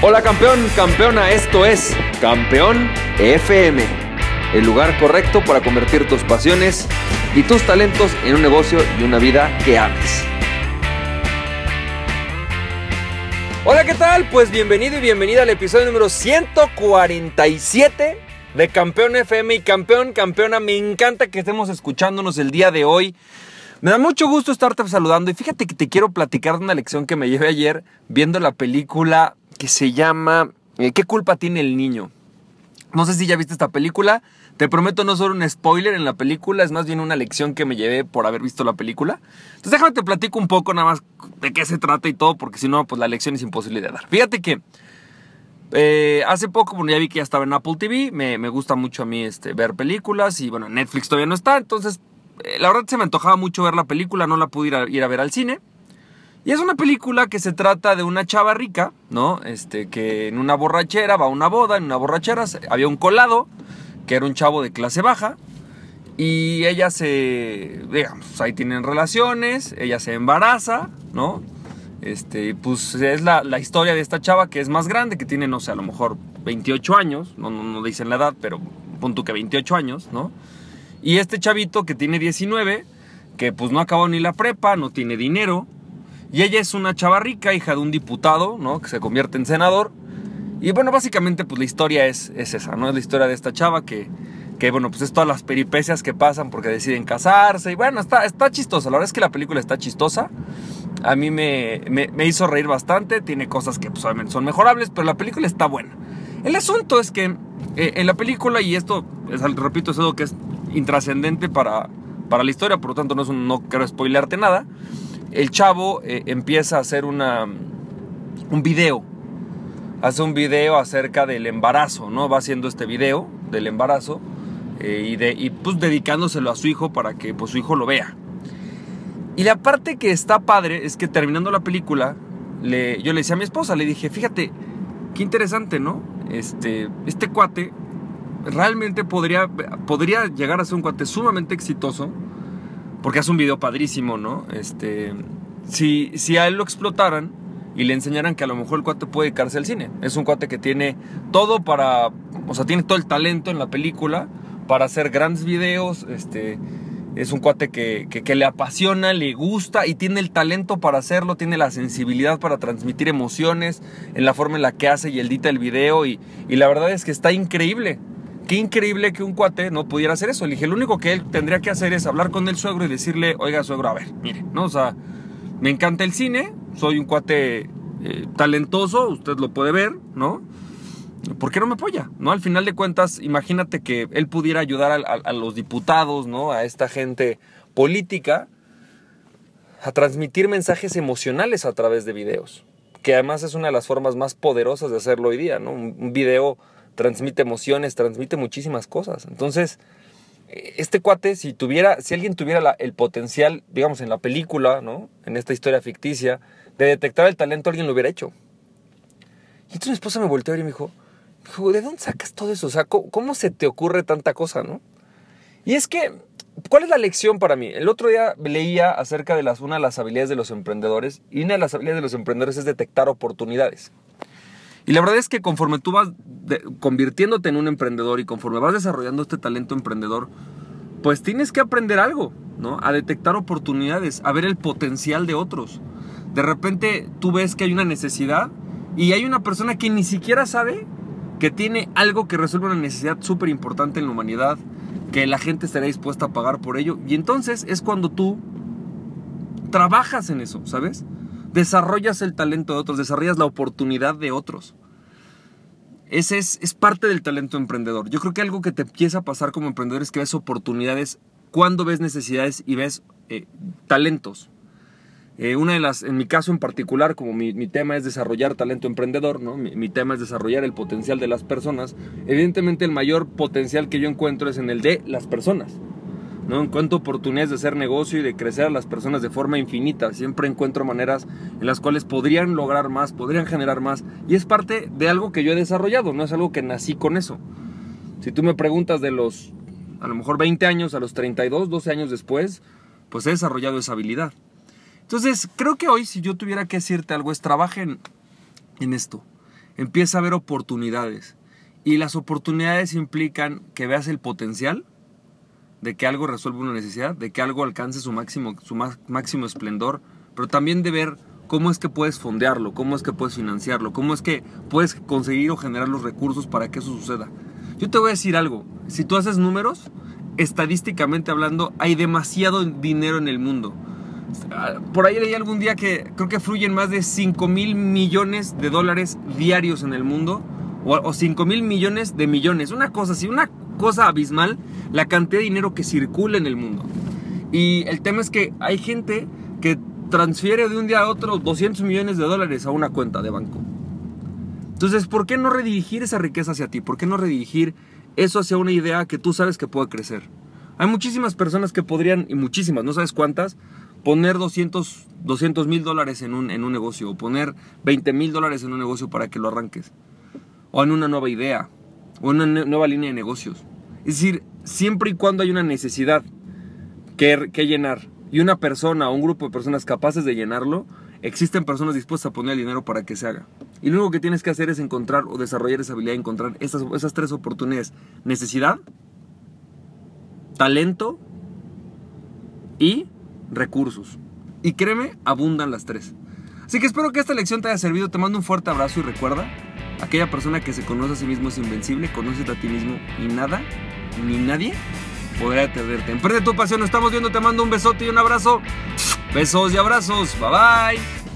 Hola campeón, campeona, esto es Campeón FM, el lugar correcto para convertir tus pasiones y tus talentos en un negocio y una vida que ames. Hola, ¿qué tal? Pues bienvenido y bienvenida al episodio número 147 de Campeón FM y campeón, campeona, me encanta que estemos escuchándonos el día de hoy. Me da mucho gusto estarte saludando y fíjate que te quiero platicar de una lección que me llevé ayer viendo la película que se llama eh, ¿Qué culpa tiene el niño? No sé si ya viste esta película. Te prometo no solo un spoiler en la película, es más bien una lección que me llevé por haber visto la película. Entonces déjame te platico un poco nada más de qué se trata y todo, porque si no, pues la lección es imposible de dar. Fíjate que eh, hace poco, bueno, ya vi que ya estaba en Apple TV, me, gusta mucho a mí este, ver películas y bueno, Netflix todavía no está, entonces eh, la verdad se me antojaba mucho ver la película, no la pude ir a ver al cine. Y es una película que se trata de una chava rica, ¿no? Este, que en una borrachera, va a una boda, en una borrachera, había un colado, que era un chavo de clase baja, y ella se, digamos, ahí tienen relaciones, ella se embaraza, ¿no? Este, pues es la, historia de esta chava que es más grande, que tiene, no sé, a lo mejor 28 años, no, no, no dicen la edad, pero punto que 28 años, ¿no? Y este chavito que tiene 19, que pues no acabó ni la prepa, no tiene dinero, y ella es una chava rica, hija de un diputado, ¿no? Que se convierte en senador. Y bueno, básicamente pues la historia es, es esa, ¿no? Es la historia de esta chava que, que, bueno, pues es todas las peripecias que pasan porque deciden casarse. Y bueno, está, está chistosa. La verdad es que la película está chistosa. A mí me, me, hizo reír bastante. Tiene cosas que pues, obviamente son mejorables, pero la película está buena. El asunto es que eh, en la película, y esto, es, repito, es algo que es intrascendente para, para la historia, por lo tanto no, es no quiero spoilearte nada el chavo eh, empieza a hacer una, un video. Hace un video acerca del embarazo, ¿no? Va haciendo este video del embarazo eh, y, de, y pues dedicándoselo a su hijo para que pues, su hijo lo vea. Y la parte que está padre es que terminando la película, le, yo le decía a mi esposa, le dije, fíjate, qué interesante, ¿no? Este, este cuate realmente podría, podría llegar a ser un cuate sumamente exitoso porque hace un video padrísimo, ¿no? Este, si, si a él lo explotaran y le enseñaran que a lo mejor el cuate puede dedicarse al cine. Es un cuate que tiene todo para, o sea, tiene todo el talento en la película para hacer grandes videos, este, es un cuate que, que, le apasiona, le gusta y tiene el talento para hacerlo, tiene la sensibilidad para transmitir emociones en la forma en la que hace y edita el video y, y la verdad es que está increíble. Qué increíble que un cuate no pudiera hacer eso. Le dije, lo único que él tendría que hacer es hablar con el suegro y decirle, oiga, suegro, a ver, mire, ¿no? O sea, me encanta el cine, soy un cuate eh, talentoso, usted lo puede ver, ¿no? ¿Por qué no me apoya? ¿No? Al final de cuentas, imagínate que él pudiera ayudar a, a los diputados, ¿no? A esta gente política a transmitir mensajes emocionales a través de videos. Que además es una de las formas más poderosas de hacerlo hoy día, ¿no? Un, video transmite emociones, transmite muchísimas cosas. Entonces, este cuate, si tuviera, si alguien tuviera el potencial, digamos, en la película, ¿no? En esta historia ficticia, de detectar el talento, alguien lo hubiera hecho. Y entonces mi esposa me volteó y me dijo, ¿de dónde sacas todo eso? O sea, ¿cómo, se te ocurre tanta cosa, no? Y es que, ¿cuál es la lección para mí? El otro día leía acerca de las, una de las habilidades de los emprendedores, y una de las habilidades de los emprendedores es detectar oportunidades. Y la verdad es que conforme tú vas convirtiéndote en un emprendedor y conforme vas desarrollando este talento emprendedor, pues tienes que aprender algo, ¿no? A detectar oportunidades, a ver el potencial de otros. De repente tú ves que hay una necesidad y hay una persona que ni siquiera sabe que tiene algo que resuelve una necesidad súper importante en la humanidad, que la gente estará dispuesta a pagar por ello. Y entonces es cuando tú trabajas en eso, ¿sabes? Desarrollas el talento de otros, desarrollas la oportunidad de otros. Ese es, es, parte del talento emprendedor. Yo creo que algo que te empieza a pasar como emprendedor es que ves oportunidades cuando ves necesidades y ves eh, talentos. Eh, una de las, en mi caso en particular, como mi, tema es desarrollar talento emprendedor, ¿no? Mi, mi, tema es desarrollar el potencial de las personas, evidentemente el mayor potencial que yo encuentro es en el de las personas. ¿No? Encuentro oportunidades de hacer negocio y de crecer a las personas de forma infinita. Siempre encuentro maneras en las cuales podrían lograr más, podrían generar más. Y es parte de algo que yo he desarrollado, no es algo que nací con eso. Si tú me preguntas de los, a lo mejor 20 años a los 32, 12 años después, pues he desarrollado esa habilidad. Entonces, creo que hoy si yo tuviera que decirte algo es trabajen en esto. empieza a ver oportunidades. Y las oportunidades implican que veas el potencial de que algo resuelva una necesidad, de que algo alcance su máximo, su máximo esplendor, pero también de ver cómo es que puedes fondearlo, cómo es que puedes financiarlo, cómo es que puedes conseguir o generar los recursos para que eso suceda. Yo te voy a decir algo, si tú haces números, estadísticamente hablando, hay demasiado dinero en el mundo. Por ahí leí algún día que creo que fluyen más de 5 mil millones de dólares diarios en el mundo, o, 5 mil millones de millones, una cosa así, una cosa abismal, la cantidad de dinero que circula en el mundo. Y el tema es que hay gente que transfiere de un día a otro 200 millones de dólares a una cuenta de banco. Entonces, ¿por qué no redirigir esa riqueza hacia ti? ¿Por qué no redirigir eso hacia una idea que tú sabes que puede crecer? Hay muchísimas personas que podrían, y muchísimas, no sabes cuántas, poner 200 mil dólares en un, en un negocio, o poner 20 mil dólares en un negocio para que lo arranques, o en una nueva idea, una nueva línea de negocios. Es decir, siempre y cuando hay una necesidad que, que llenar, y una persona o un grupo de personas capaces de llenarlo, existen personas dispuestas a poner el dinero para que se haga. Y lo único que tienes que hacer es encontrar o desarrollar esa habilidad encontrar esas, esas tres oportunidades. Necesidad, talento y recursos. Y créeme, abundan las tres. Así que espero que esta lección te haya servido. Te mando un fuerte abrazo y recuerda, aquella persona que se conoce a sí mismo es invencible, conoce a ti mismo y nada, ni nadie podrá detenerte. Emprende tu pasión, estamos viendo, te mando un besote y un abrazo. Besos y abrazos, bye bye.